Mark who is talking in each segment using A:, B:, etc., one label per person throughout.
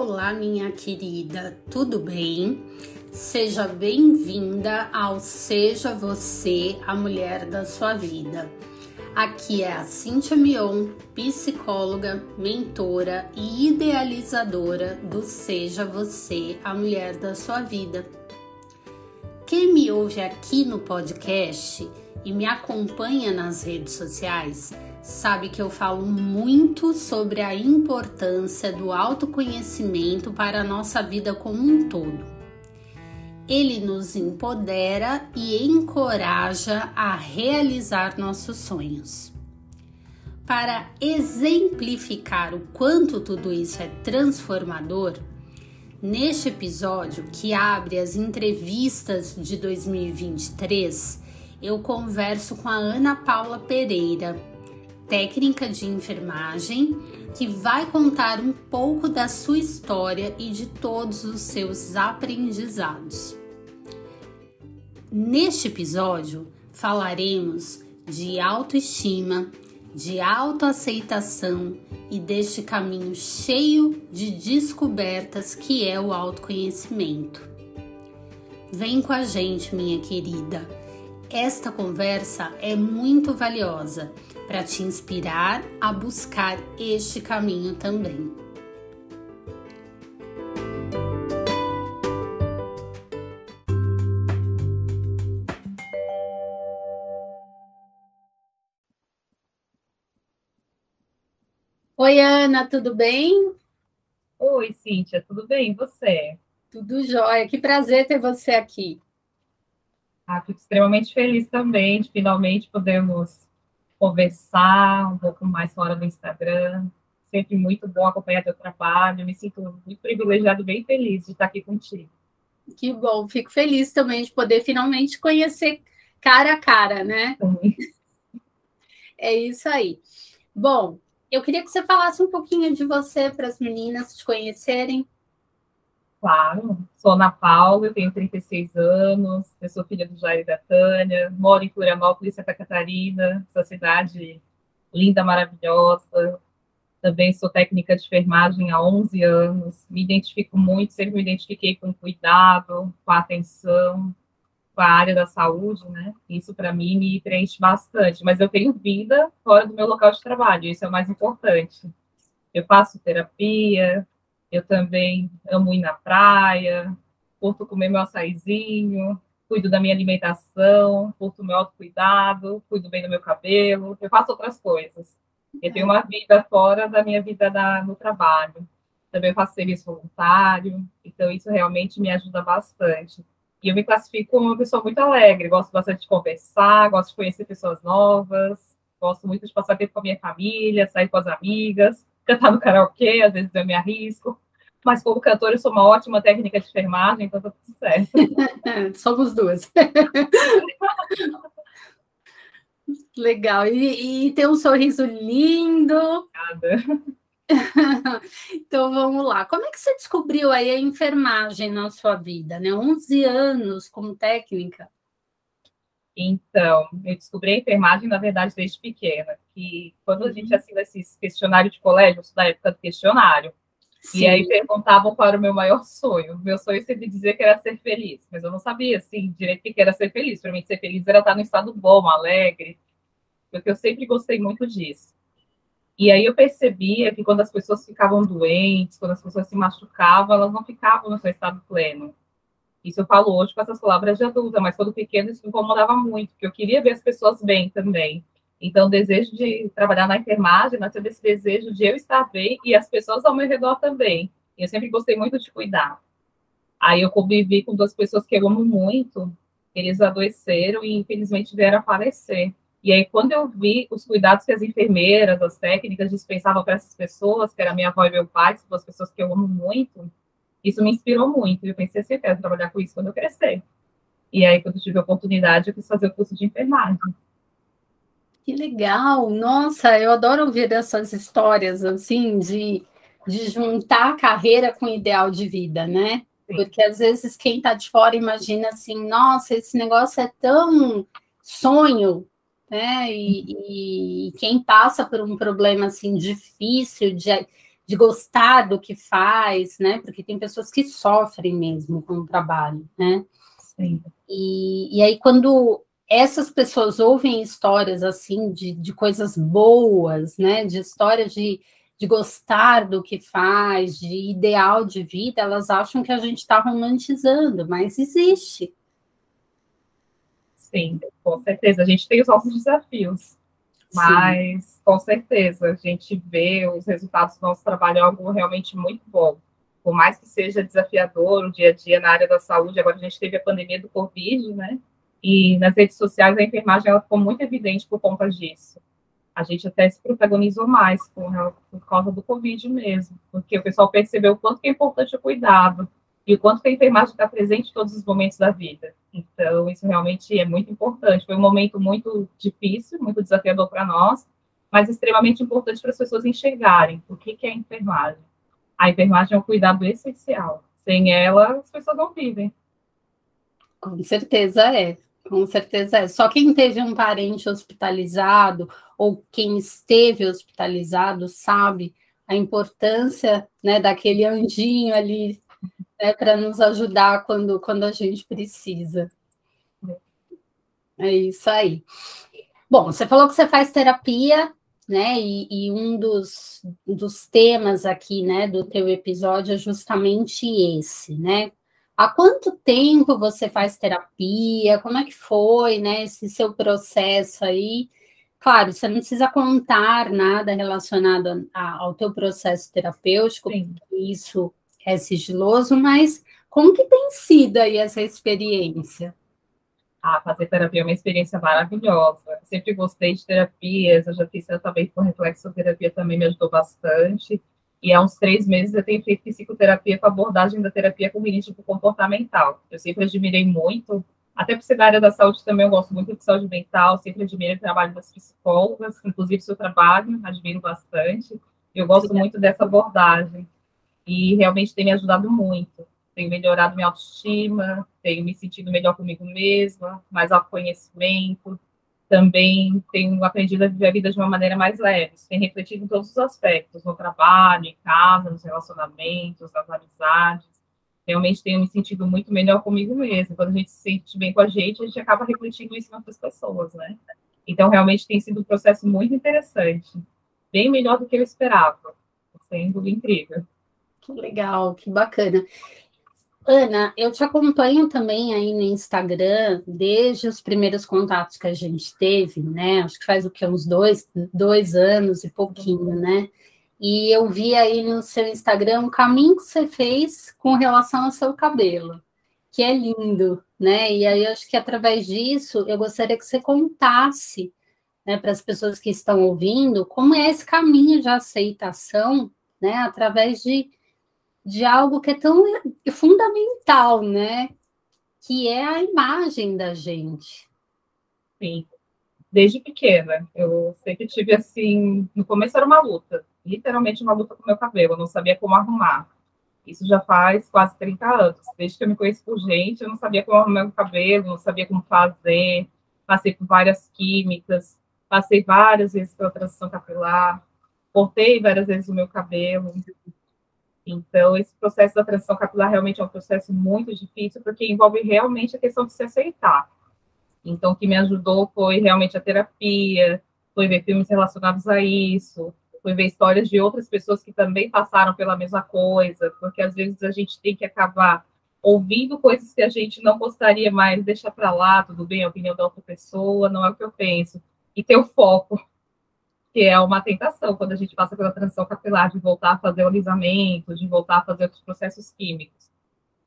A: Olá, minha querida, tudo bem? Seja bem-vinda ao Seja Você a Mulher da Sua Vida. Aqui é a Cintia Mion, psicóloga, mentora e idealizadora do Seja Você a Mulher da Sua Vida. Quem me ouve aqui no podcast e me acompanha nas redes sociais sabe que eu falo muito sobre a importância do autoconhecimento para a nossa vida como um todo. Ele nos empodera e encoraja a realizar nossos sonhos. Para exemplificar o quanto tudo isso é transformador, neste episódio que abre as entrevistas de 2023, eu converso com a Ana Paula Pereira, técnica de enfermagem, que vai contar um pouco da sua história e de todos os seus aprendizados. Neste episódio, falaremos de autoestima, de autoaceitação e deste caminho cheio de descobertas que é o autoconhecimento. Vem com a gente, minha querida. Esta conversa é muito valiosa para te inspirar a buscar este caminho também. Oi, Ana, tudo bem?
B: Oi, Cíntia, tudo bem? E você?
A: Tudo jóia. Que prazer ter você aqui.
B: Ah, fico extremamente feliz também de finalmente podermos conversar um pouco mais fora do Instagram. Sempre muito bom acompanhar teu trabalho. Me sinto muito privilegiado, bem feliz de estar aqui contigo.
A: Que bom, fico feliz também de poder finalmente conhecer cara a cara, né? É isso aí. Bom, eu queria que você falasse um pouquinho de você para as meninas te conhecerem.
B: Claro, sou Ana Paula, tenho 36 anos, eu sou filha do Jair e da Tânia, moro em Florianópolis, Santa Catarina, essa cidade linda, maravilhosa. Também sou técnica de enfermagem há 11 anos, me identifico muito, sempre me identifiquei com cuidado, com atenção, com a área da saúde, né? Isso para mim me preenche bastante, mas eu tenho vida fora do meu local de trabalho, isso é o mais importante. Eu faço terapia, eu também amo ir na praia, curto comer meu açaizinho, cuido da minha alimentação, curto meu autocuidado, cuido bem do meu cabelo, eu faço outras coisas. Eu tenho uma vida fora da minha vida da, no trabalho. Também faço serviço voluntário, então isso realmente me ajuda bastante. E eu me classifico como uma pessoa muito alegre, gosto bastante de conversar, gosto de conhecer pessoas novas, gosto muito de passar tempo com a minha família, sair com as amigas cantar no karaokê, às vezes eu me arrisco. Mas como cantora, eu sou uma ótima técnica de enfermagem, então tá tudo certo.
A: Somos duas. Legal. E, e tem um sorriso lindo. Obrigada. então vamos lá. Como é que você descobriu aí a enfermagem na sua vida, né? 11 anos como técnica.
B: Então, eu descobri a enfermagem, na verdade, desde pequena, que quando a gente uhum. assina esses questionários de colégio, da época do questionário, Sim. e aí perguntavam qual era o meu maior sonho. Meu sonho sempre dizia que era ser feliz, mas eu não sabia, assim, direito o que era ser feliz. Para mim, ser feliz era estar no estado bom, alegre, porque eu sempre gostei muito disso. E aí eu percebia que quando as pessoas ficavam doentes, quando as pessoas se machucavam, elas não ficavam no seu estado pleno. Isso eu falo hoje com essas palavras de adulta, mas quando pequeno isso me incomodava muito, porque eu queria ver as pessoas bem também. Então, o desejo de trabalhar na enfermagem nasceu desse desejo de eu estar bem e as pessoas ao meu redor também. Eu sempre gostei muito de cuidar. Aí eu convivi com duas pessoas que eu amo muito, eles adoeceram e infelizmente vieram a falecer. E aí, quando eu vi os cuidados que as enfermeiras, as técnicas dispensavam para essas pessoas, que era minha avó e meu pai, que são duas pessoas que eu amo muito, isso me inspirou muito. Eu pensei assim, eu quero trabalhar com isso quando eu crescer. E aí, quando eu tive a oportunidade, eu quis fazer o curso de enfermagem.
A: Que legal! Nossa, eu adoro ouvir essas histórias, assim, de, de juntar a carreira com o ideal de vida, né? Sim. Porque às vezes quem está de fora imagina assim, nossa, esse negócio é tão sonho, né? E, e, quem passa por um problema assim difícil de de gostar do que faz, né? Porque tem pessoas que sofrem mesmo com o trabalho, né? Sim. E, e aí, quando essas pessoas ouvem histórias assim de, de coisas boas, né? De história de, de gostar do que faz, de ideal de vida, elas acham que a gente está romantizando, mas existe.
B: Sim, com certeza. A gente tem os nossos desafios. Mas, Sim. com certeza, a gente vê os resultados do nosso trabalho é algo realmente muito bom. Por mais que seja desafiador o dia a dia na área da saúde, agora a gente teve a pandemia do Covid, né? E nas redes sociais a enfermagem ela ficou muito evidente por conta disso. A gente até se protagonizou mais por, por causa do Covid mesmo, porque o pessoal percebeu o quanto é importante o cuidado e o quanto que a enfermagem está presente em todos os momentos da vida. Então, isso realmente é muito importante. Foi um momento muito difícil, muito desafiador para nós, mas extremamente importante para as pessoas enxergarem o que, que é a enfermagem. A enfermagem é um cuidado essencial. Sem ela, as pessoas não vivem.
A: Com certeza é. Com certeza é. Só quem teve um parente hospitalizado ou quem esteve hospitalizado sabe a importância né, daquele anjinho ali né, para nos ajudar quando, quando a gente precisa. É isso aí. Bom, você falou que você faz terapia, né? E, e, um dos, dos temas aqui, né, do teu episódio é justamente esse, né? Há quanto tempo você faz terapia? Como é que foi, né, esse seu processo aí? Claro, você não precisa contar nada relacionado a, ao teu processo terapêutico, isso é sigiloso, mas como que tem sido aí essa experiência?
B: Ah, fazer terapia é uma experiência maravilhosa. sempre gostei de terapias, eu já fiz tratamento com reflexoterapia também me ajudou bastante. E há uns três meses eu tenho feito psicoterapia com abordagem da terapia cognitiva comportamental. Eu sempre admirei muito, até por ser da área da saúde também, eu gosto muito de saúde mental, sempre admirei o trabalho das psicólogas, inclusive seu trabalho, admiro bastante. Eu gosto muito dessa abordagem e realmente tem me ajudado muito. Tenho melhorado minha autoestima, tenho me sentido melhor comigo mesma, mais autoconhecimento. Também tenho aprendido a viver a vida de uma maneira mais leve. Tenho refletido em todos os aspectos, no trabalho, em casa, nos relacionamentos, nas amizades. Realmente tenho me sentido muito melhor comigo mesma. Quando a gente se sente bem com a gente, a gente acaba refletindo isso em outras pessoas, né? Então, realmente tem sido um processo muito interessante. Bem melhor do que eu esperava. Sendo incrível.
A: Legal, que bacana. Ana, eu te acompanho também aí no Instagram desde os primeiros contatos que a gente teve, né? Acho que faz o que? Uns dois, dois anos e pouquinho, né? E eu vi aí no seu Instagram o caminho que você fez com relação ao seu cabelo, que é lindo, né? E aí eu acho que através disso eu gostaria que você contasse né, para as pessoas que estão ouvindo como é esse caminho de aceitação, né? Através de de algo que é tão fundamental, né? Que é a imagem da gente.
B: Sim. Desde pequena, eu sempre tive assim, no começo era uma luta, literalmente uma luta com meu cabelo, eu não sabia como arrumar. Isso já faz quase 30 anos. Desde que eu me conheço por gente, eu não sabia como arrumar meu cabelo, não sabia como fazer. Passei por várias químicas, passei várias vezes pela transição capilar, cortei várias vezes o meu cabelo. Então, esse processo da transição capilar realmente é um processo muito difícil, porque envolve realmente a questão de se aceitar. Então, o que me ajudou foi realmente a terapia, foi ver filmes relacionados a isso, foi ver histórias de outras pessoas que também passaram pela mesma coisa, porque às vezes a gente tem que acabar ouvindo coisas que a gente não gostaria mais, deixa para lá, tudo bem, a opinião da outra pessoa, não é o que eu penso, e ter o foco que é uma tentação quando a gente passa pela transição capilar de voltar a fazer alisamento, de voltar a fazer outros processos químicos.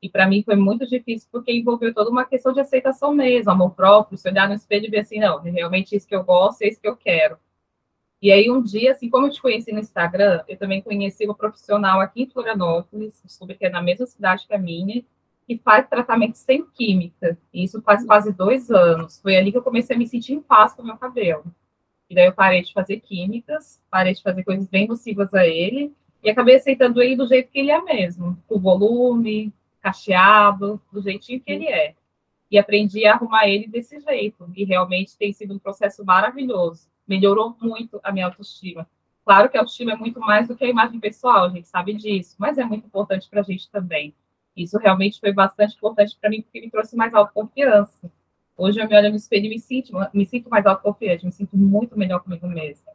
B: E para mim foi muito difícil porque envolveu toda uma questão de aceitação mesmo, amor próprio, se olhar no espelho e ver assim, não, é realmente isso que eu gosto, é isso que eu quero. E aí um dia, assim como eu te conheci no Instagram, eu também conheci uma profissional aqui em Florianópolis, descobri que é na mesma cidade que a minha, que faz tratamento sem química. E isso faz quase dois anos. Foi ali que eu comecei a me sentir em paz com o meu cabelo. E daí eu parei de fazer químicas, parei de fazer coisas bem nocivas a ele, e acabei aceitando ele do jeito que ele é mesmo, com volume, cacheado, do jeitinho que ele é. E aprendi a arrumar ele desse jeito, e realmente tem sido um processo maravilhoso. Melhorou muito a minha autoestima. Claro que a autoestima é muito mais do que a imagem pessoal, a gente sabe disso, mas é muito importante para a gente também. Isso realmente foi bastante importante para mim, porque me trouxe mais autoconfiança. Hoje eu me olho no espelho e me sinto, me sinto mais autoconfiante, me sinto muito melhor comigo mesma.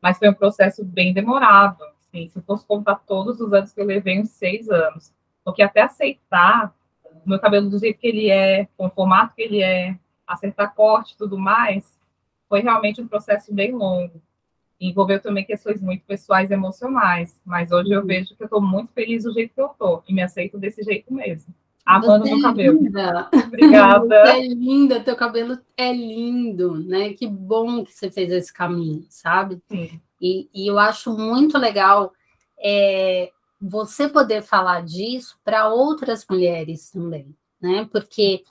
B: Mas foi um processo bem demorado. Assim, se eu fosse contar todos os anos que eu levei, uns seis anos. Porque até aceitar o meu cabelo do jeito que ele é, com o formato que ele é, acertar corte e tudo mais, foi realmente um processo bem longo. Envolveu também questões muito pessoais e emocionais. Mas hoje eu vejo que eu estou muito feliz do jeito que eu estou e me aceito desse jeito mesmo. Amando meu é cabelo.
A: Linda. Obrigada. Você é linda, teu cabelo é lindo, né? Que bom que você fez esse caminho, sabe? Sim. E, e eu acho muito legal é, você poder falar disso para outras mulheres também, né? Porque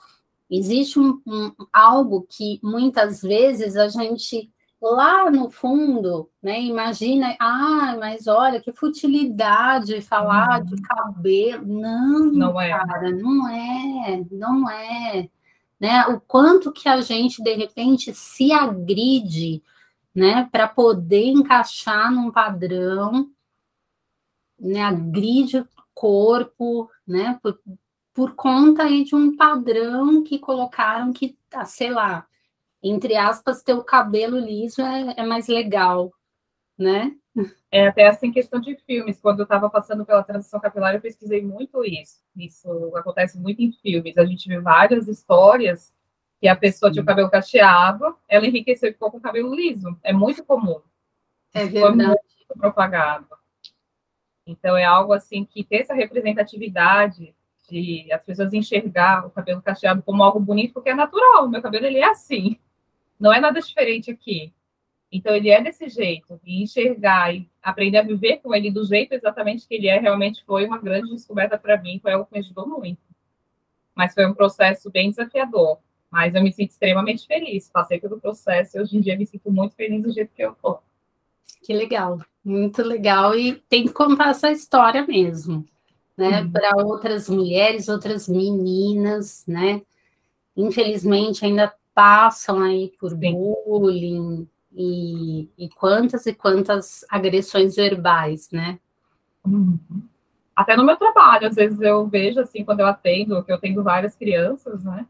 A: existe um, um, algo que muitas vezes a gente lá no fundo, né, imagina, ah, mas olha que futilidade falar de uhum. cabelo. Não, não é. cara, não é, não é. Né? O quanto que a gente de repente se agride, né, para poder encaixar num padrão, né, agride o corpo, né, por, por conta aí de um padrão que colocaram que, ah, sei lá, entre aspas, ter o cabelo liso é, é mais legal, né?
B: É até assim questão de filmes. Quando eu estava passando pela transição capilar, eu pesquisei muito isso. Isso acontece muito em filmes. A gente vê várias histórias que a pessoa tinha o cabelo cacheado, ela enriqueceu e ficou com o cabelo liso. É muito comum.
A: É verdade. Foi muito
B: propagado. Então é algo assim que ter essa representatividade de as pessoas enxergar o cabelo cacheado como algo bonito, porque é natural. Meu cabelo ele é assim. Não é nada diferente aqui. Então, ele é desse jeito. E enxergar e aprender a viver com ele do jeito exatamente que ele é, realmente foi uma grande descoberta para mim. Foi algo que me ajudou muito. Mas foi um processo bem desafiador. Mas eu me sinto extremamente feliz. Passei pelo processo e hoje em dia me sinto muito feliz do jeito que eu estou.
A: Que legal. Muito legal. E tem que contar essa história mesmo. Né, uhum. para outras mulheres, outras meninas, né? Infelizmente ainda passam aí por bullying e, e quantas e quantas agressões verbais, né?
B: Uhum. Até no meu trabalho, às vezes eu vejo assim, quando eu atendo, que eu tenho várias crianças, né?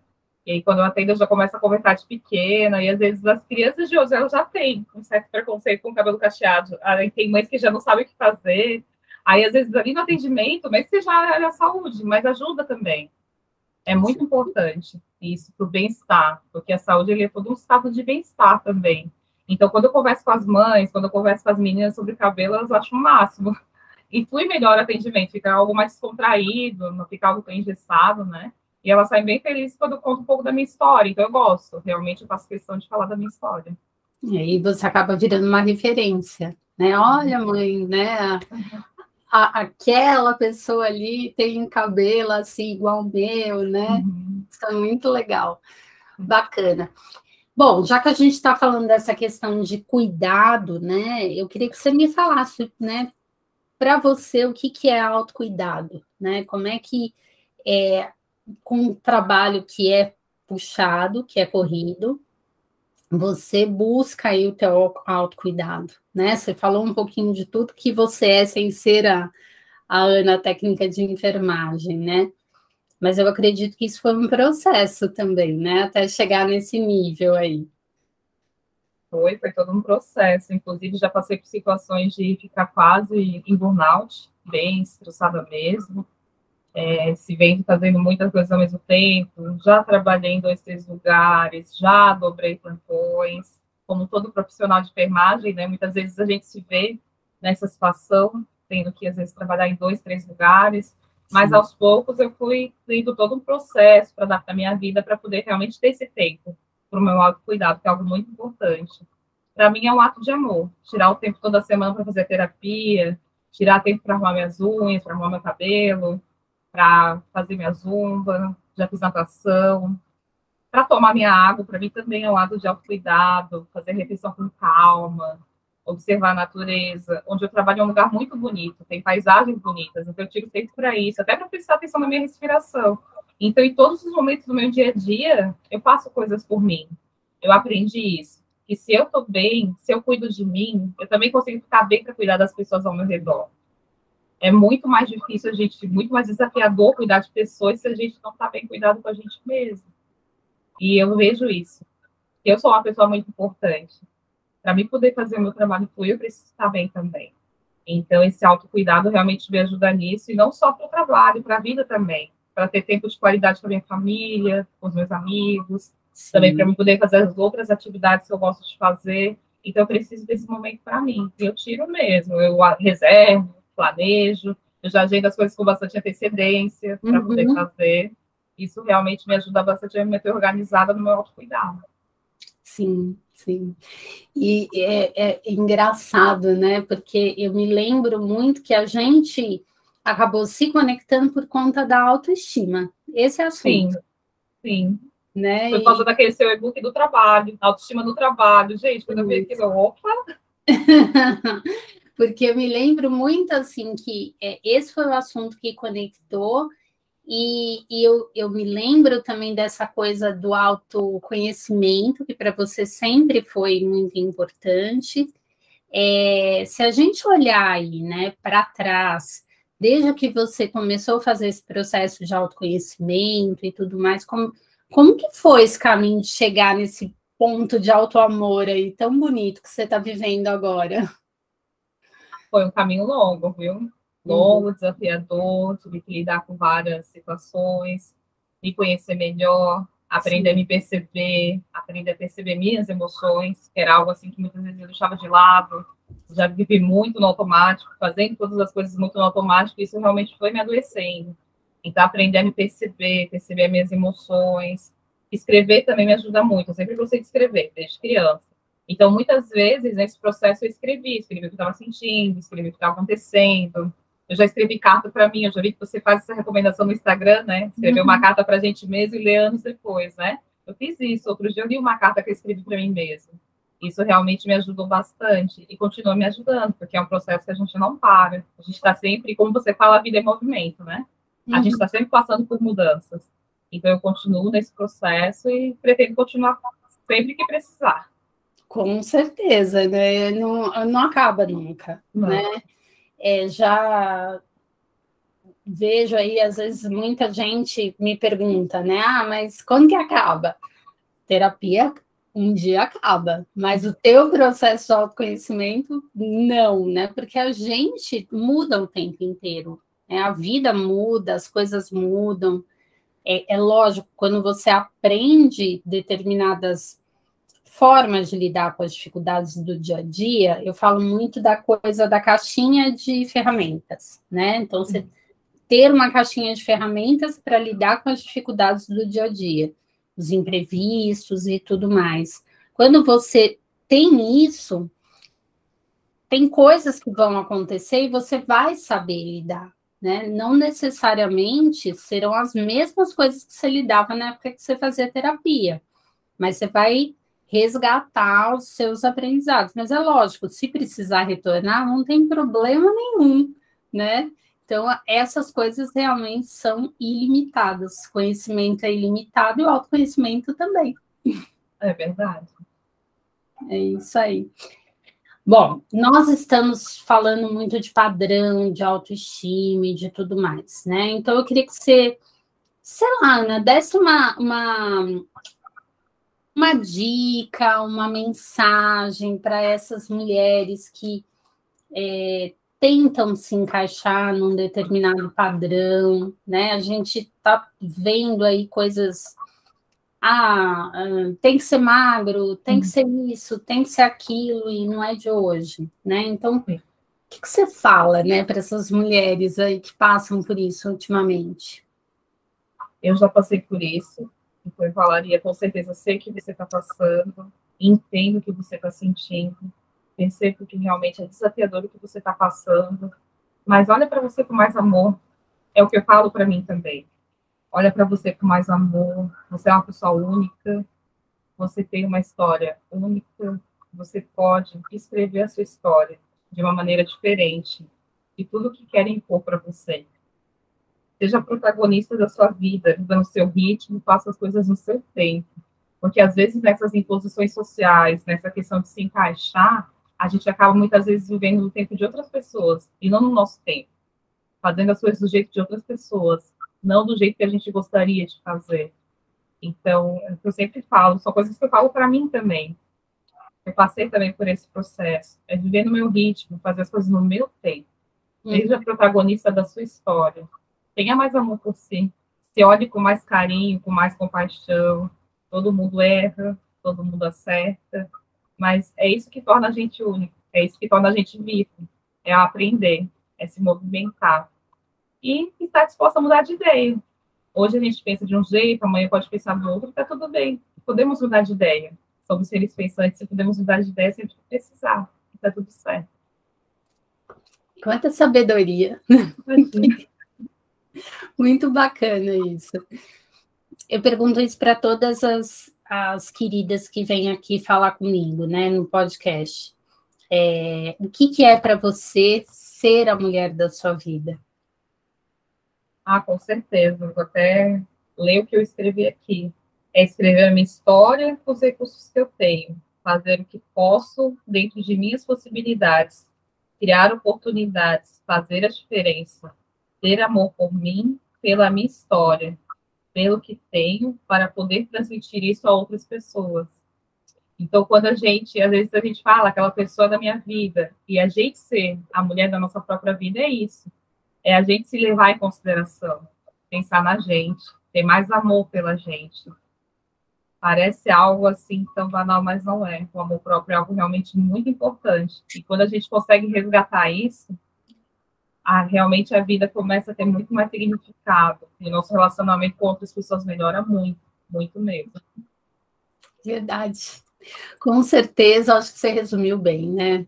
B: E aí, quando eu atendo, eu já começo a conversar de pequena, e às vezes as crianças de hoje elas já têm um certo preconceito com o cabelo cacheado. Aí tem mães que já não sabem o que fazer. Aí, às vezes, ali no atendimento, mesmo que seja a saúde, mas ajuda também. É muito importante isso para o bem-estar, porque a saúde ele é todo um estado de bem-estar também. Então, quando eu converso com as mães, quando eu converso com as meninas sobre cabelo, elas acham o máximo. E flui melhor o atendimento, fica algo mais descontraído, não fica algo tão engessado, né? E elas saem bem felizes quando eu conto um pouco da minha história. Então, eu gosto, realmente, eu faço questão de falar da minha história.
A: E aí você acaba virando uma referência, né? Olha, mãe, né? A, aquela pessoa ali tem cabelo assim igual o meu, né? Uhum. Isso é muito legal, bacana. Bom, já que a gente está falando dessa questão de cuidado, né? Eu queria que você me falasse, né? Para você, o que, que é autocuidado, né? Como é que é com um trabalho que é puxado, que é corrido, você busca aí o teu autocuidado, né? Você falou um pouquinho de tudo que você é sem ser a, a Ana técnica de enfermagem, né? Mas eu acredito que isso foi um processo também, né? Até chegar nesse nível aí.
B: Foi, foi todo um processo. Inclusive, já passei por situações de ficar quase em burnout, bem estressada mesmo é, se vendo fazendo muitas coisas ao mesmo tempo, já trabalhei em dois, três lugares, já dobrei plantões, como todo profissional de enfermagem, né, muitas vezes a gente se vê nessa situação, tendo que, às vezes, trabalhar em dois, três lugares, mas Sim. aos poucos eu fui tendo todo um processo para adaptar minha vida para poder realmente ter esse tempo para o meu autocuidado, que é algo muito importante. Para mim é um ato de amor, tirar o tempo toda semana para fazer terapia, tirar tempo para arrumar minhas unhas, para arrumar meu cabelo, para fazer minha zumba, já fiz natação. Para tomar minha água, para mim também é um lado de autocuidado, fazer refeição com calma, observar a natureza. Onde eu trabalho é um lugar muito bonito, tem paisagens bonitas, então eu tiro tempo para isso, até para prestar atenção na minha respiração. Então, em todos os momentos do meu dia a dia, eu faço coisas por mim. Eu aprendi isso. que se eu estou bem, se eu cuido de mim, eu também consigo ficar bem para cuidar das pessoas ao meu redor. É muito mais difícil a gente, muito mais desafiador cuidar de pessoas se a gente não está bem cuidado com a gente mesmo. E eu vejo isso. Eu sou uma pessoa muito importante. Para mim poder fazer o meu trabalho fluir, eu preciso estar bem também. Então, esse autocuidado realmente me ajuda nisso, e não só para o trabalho, para a vida também. Para ter tempo de qualidade com a minha família, com os meus amigos, Sim. também para eu poder fazer as outras atividades que eu gosto de fazer. Então, eu preciso desse momento para mim. E eu tiro mesmo, eu reservo, planejo, eu já agendo as coisas com bastante antecedência para uhum. poder fazer. Isso realmente me ajuda bastante a me manter organizada no meu autocuidado.
A: Sim, sim. E é, é engraçado, né? Porque eu me lembro muito que a gente acabou se conectando por conta da autoestima. Esse é assunto.
B: Sim, sim. Né? Por causa e... daquele seu e-book do trabalho, autoestima do trabalho. Gente, quando eu vi aquilo, opa!
A: Porque eu me lembro muito, assim, que é, esse foi o assunto que conectou e, e eu, eu me lembro também dessa coisa do autoconhecimento, que para você sempre foi muito importante. É, se a gente olhar aí, né, para trás, desde que você começou a fazer esse processo de autoconhecimento e tudo mais, como, como que foi esse caminho de chegar nesse ponto de autoamor aí tão bonito que você está vivendo agora?
B: Foi um caminho longo, viu? longo, uhum. desafiador, tive que lidar com várias situações, me conhecer melhor, aprender Sim. a me perceber, aprender a perceber minhas emoções, que era algo assim que muitas vezes eu deixava de lado, já vivi muito no automático, fazendo todas as coisas muito no automático, e isso realmente foi me adoecendo. Então, aprender a me perceber, perceber as minhas emoções. Escrever também me ajuda muito, eu sempre gostei de escrever, desde criança. Então, muitas vezes, nesse processo, eu escrevi, escrevi o que estava sentindo, escrevi o que estava acontecendo, eu já escrevi carta para mim, eu já vi que você faz essa recomendação no Instagram, né? Escrever uhum. uma carta para a gente mesmo e ler anos depois, né? Eu fiz isso. Outro dia eu li uma carta que eu escrevi para mim mesmo. Isso realmente me ajudou bastante e continua me ajudando, porque é um processo que a gente não para. A gente está sempre, como você fala, a vida é movimento, né? Uhum. A gente está sempre passando por mudanças. Então eu continuo nesse processo e pretendo continuar sempre que precisar.
A: Com certeza, né? Não, não acaba nunca, não. né? é, já vejo aí, às vezes, muita gente me pergunta, né? Ah, mas quando que acaba? Terapia um dia acaba, mas o teu processo de autoconhecimento, não, né? Porque a gente muda o tempo inteiro, né? A vida muda, as coisas mudam. É, é lógico, quando você aprende determinadas formas de lidar com as dificuldades do dia a dia, eu falo muito da coisa da caixinha de ferramentas, né? Então, você ter uma caixinha de ferramentas para lidar com as dificuldades do dia a dia, os imprevistos e tudo mais. Quando você tem isso, tem coisas que vão acontecer e você vai saber lidar, né? Não necessariamente serão as mesmas coisas que você lidava na época que você fazia terapia, mas você vai resgatar os seus aprendizados. Mas é lógico, se precisar retornar, não tem problema nenhum, né? Então, essas coisas realmente são ilimitadas. Conhecimento é ilimitado e o autoconhecimento também.
B: É verdade.
A: É isso aí. Bom, nós estamos falando muito de padrão, de autoestima e de tudo mais, né? Então, eu queria que você, sei lá, Ana, desse uma, uma uma dica, uma mensagem para essas mulheres que é, tentam se encaixar num determinado padrão, né? A gente está vendo aí coisas. Ah, ah, tem que ser magro, tem que ser isso, tem que ser aquilo, e não é de hoje, né? Então, o que, que você fala, né, para essas mulheres aí que passam por isso ultimamente?
B: Eu já passei por isso, então, eu falaria, com certeza, sei que você está passando, entendo o que você está sentindo, percebo que realmente é desafiador o que você está passando, mas olha para você com mais amor, é o que eu falo para mim também. Olha para você com mais amor, você é uma pessoa única, você tem uma história única, você pode escrever a sua história de uma maneira diferente de tudo que querem impor para você. Seja protagonista da sua vida, viva no seu ritmo, faça as coisas no seu tempo. Porque às vezes nessas imposições sociais, nessa questão de se encaixar, a gente acaba muitas vezes vivendo no tempo de outras pessoas e não no nosso tempo, fazendo as coisas do jeito de outras pessoas, não do jeito que a gente gostaria de fazer. Então, é eu sempre falo, são coisas que eu falo para mim também. Eu passei também por esse processo, é viver no meu ritmo, fazer as coisas no meu tempo. Uhum. Seja protagonista da sua história. Tenha mais amor por si. Se olhe com mais carinho, com mais compaixão, todo mundo erra, todo mundo acerta, mas é isso que torna a gente único, é isso que torna a gente vivo, é aprender, é se movimentar e estar disposto a mudar de ideia. Hoje a gente pensa de um jeito, amanhã pode pensar do outro, está tudo bem, podemos mudar de ideia. Somos seres pensantes e podemos mudar de ideia sempre que precisar, está tudo certo.
A: Quanta sabedoria! Muito bacana isso. Eu pergunto isso para todas as, as queridas que vêm aqui falar comigo, né, no podcast. É, o que, que é para você ser a mulher da sua vida?
B: Ah, com certeza. Vou até ler o que eu escrevi aqui. É escrever a minha história com os recursos que eu tenho, fazer o que posso dentro de minhas possibilidades, criar oportunidades, fazer a diferença, ter amor por mim, pela minha história, pelo que tenho para poder transmitir isso a outras pessoas. Então, quando a gente, às vezes a gente fala aquela pessoa da minha vida, e a gente ser a mulher da nossa própria vida é isso. É a gente se levar em consideração, pensar na gente, ter mais amor pela gente. Parece algo assim tão banal, mas não é. O amor próprio é algo realmente muito importante. E quando a gente consegue resgatar isso, realmente a vida começa a ter muito mais significado. E nosso relacionamento com outras pessoas melhora muito, muito mesmo.
A: Verdade. Com certeza, acho que você resumiu bem, né?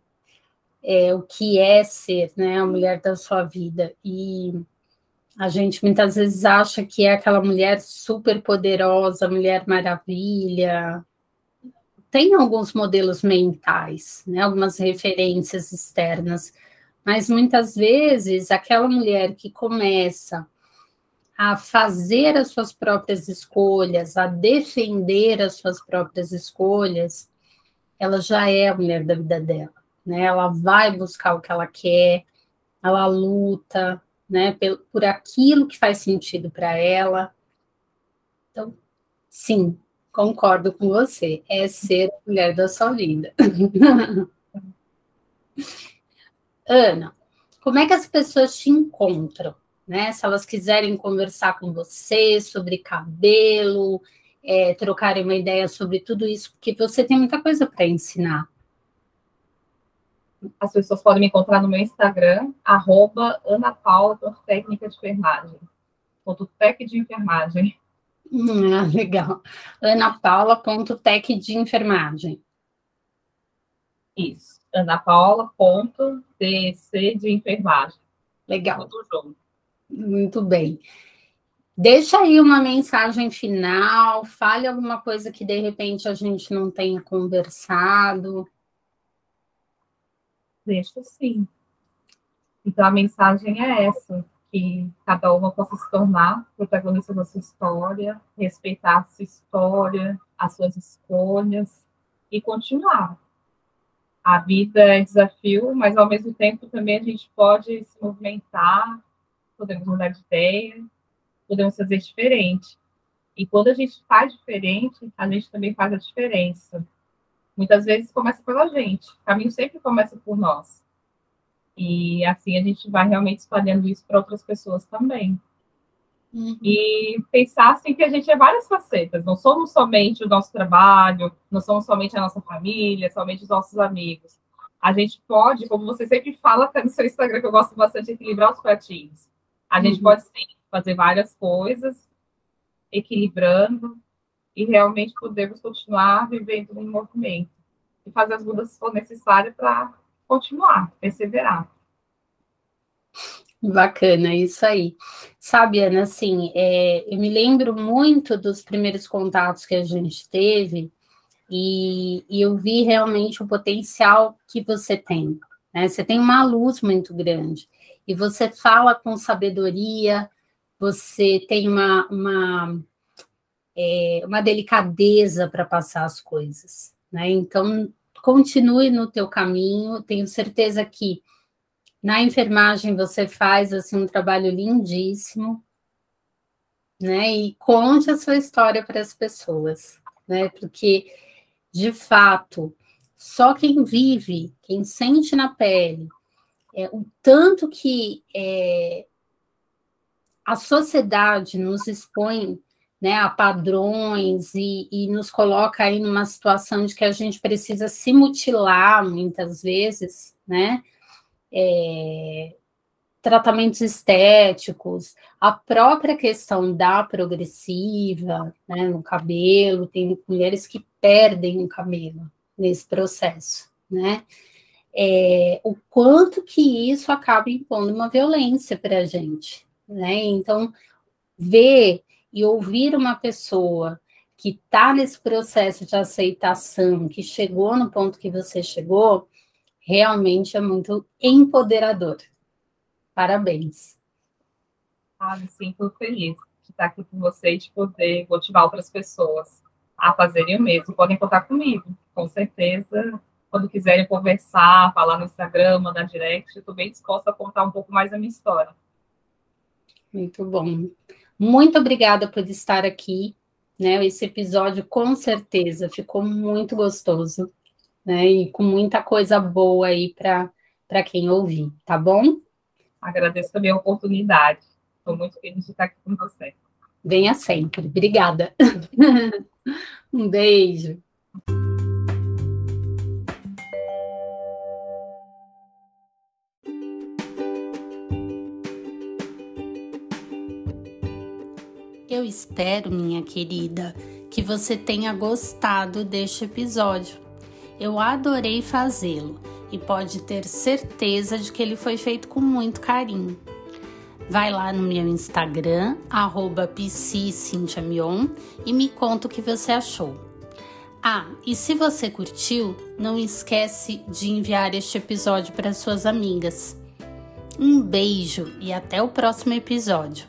A: É, o que é ser né, a mulher da sua vida. E a gente muitas vezes acha que é aquela mulher super poderosa, mulher maravilha. Tem alguns modelos mentais, né, algumas referências externas mas muitas vezes aquela mulher que começa a fazer as suas próprias escolhas, a defender as suas próprias escolhas, ela já é a mulher da vida dela, né? Ela vai buscar o que ela quer, ela luta, né, por, por aquilo que faz sentido para ela. Então, sim, concordo com você, é ser a mulher da sua vida. Ana, como é que as pessoas te encontram? Né? Se elas quiserem conversar com você sobre cabelo, é, trocarem uma ideia sobre tudo isso, porque você tem muita coisa para ensinar.
B: As pessoas podem me encontrar no meu Instagram, arroba Ana Paula, técnica de enfermagem. Ponto tec de enfermagem.
A: Ah, legal. Ana Paula.tec de enfermagem.
B: Isso. Ana Paula, ponto, DC de enfermagem.
A: Legal. Muito bem. Deixa aí uma mensagem final, fale alguma coisa que de repente a gente não tenha conversado.
B: Deixa sim. Então a mensagem é essa, que cada uma possa se tornar protagonista da sua história, respeitar a sua história, as suas escolhas e continuar a vida é desafio, mas ao mesmo tempo também a gente pode se movimentar, podemos mudar de ideia, podemos fazer diferente. E quando a gente faz diferente, a gente também faz a diferença. Muitas vezes começa pela gente, o caminho sempre começa por nós. E assim a gente vai realmente espalhando isso para outras pessoas também. Uhum. E pensar assim que a gente é várias facetas, não somos somente o nosso trabalho, não somos somente a nossa família, somente os nossos amigos. A gente pode, como você sempre fala até no seu Instagram, que eu gosto bastante de equilibrar os pratinhos. A gente uhum. pode sim fazer várias coisas, equilibrando, e realmente podemos continuar vivendo em movimento. E fazer as mudanças se for necessário para continuar, perseverar.
A: Bacana, isso aí. Sabe, Ana, assim, é, eu me lembro muito dos primeiros contatos que a gente teve e, e eu vi realmente o potencial que você tem. Né? Você tem uma luz muito grande e você fala com sabedoria, você tem uma, uma é, uma delicadeza para passar as coisas, né? Então, continue no teu caminho, tenho certeza que na enfermagem você faz assim um trabalho lindíssimo, né? E conte a sua história para as pessoas, né? Porque de fato, só quem vive, quem sente na pele, é, o tanto que é, a sociedade nos expõe né, a padrões e, e, nos coloca aí numa situação de que a gente precisa se mutilar muitas vezes, né? É, tratamentos estéticos, a própria questão da progressiva, né, no cabelo, tem mulheres que perdem o cabelo nesse processo, né? É, o quanto que isso acaba impondo uma violência para a gente, né? Então, ver e ouvir uma pessoa que está nesse processo de aceitação, que chegou no ponto que você chegou, realmente é muito empoderador. Parabéns.
B: Ah, me sinto feliz de estar aqui com você e de poder motivar outras pessoas a fazerem o mesmo. Podem contar comigo, com certeza. Quando quiserem conversar, falar no Instagram, mandar direct, estou bem disposta a contar um pouco mais da minha história.
A: Muito bom. Muito obrigada por estar aqui. Né? Esse episódio, com certeza, ficou muito gostoso. Né? E com muita coisa boa aí para quem ouvir, tá bom?
B: Agradeço também a oportunidade. Estou muito feliz de estar aqui com você.
A: Venha sempre. Obrigada. um beijo. Eu espero, minha querida, que você tenha gostado deste episódio. Eu adorei fazê-lo e pode ter certeza de que ele foi feito com muito carinho. Vai lá no meu Instagram, arroba e me conta o que você achou. Ah, e se você curtiu, não esquece de enviar este episódio para suas amigas. Um beijo e até o próximo episódio.